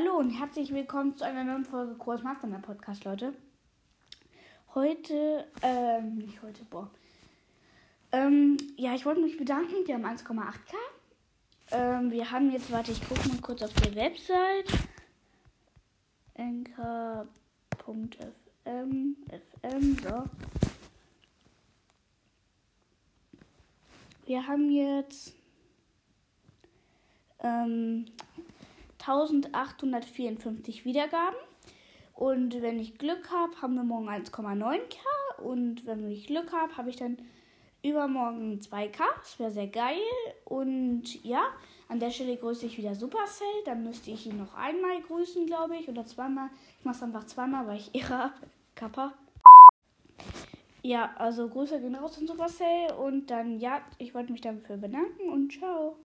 Hallo und herzlich willkommen zu einer neuen Folge Kurs Mastermind Podcast, Leute. Heute, ähm, nicht heute, boah. Ähm, ja, ich wollte mich bedanken, wir haben 1,8k. Ähm, wir haben jetzt, warte, ich gucke mal kurz auf der Website. nk.fm, fm, so. Wir haben jetzt ähm, 1854 Wiedergaben. Und wenn ich Glück habe, haben wir morgen 1,9k. Und wenn ich Glück habe, habe ich dann übermorgen 2k. Das wäre sehr geil. Und ja, an der Stelle grüße ich wieder Supercell. Dann müsste ich ihn noch einmal grüßen, glaube ich. Oder zweimal. Ich mache es einfach zweimal, weil ich irre habe. Kappa. Ja, also Grüße gehen raus an Supercell. Und dann, ja, ich wollte mich dafür bedanken und ciao.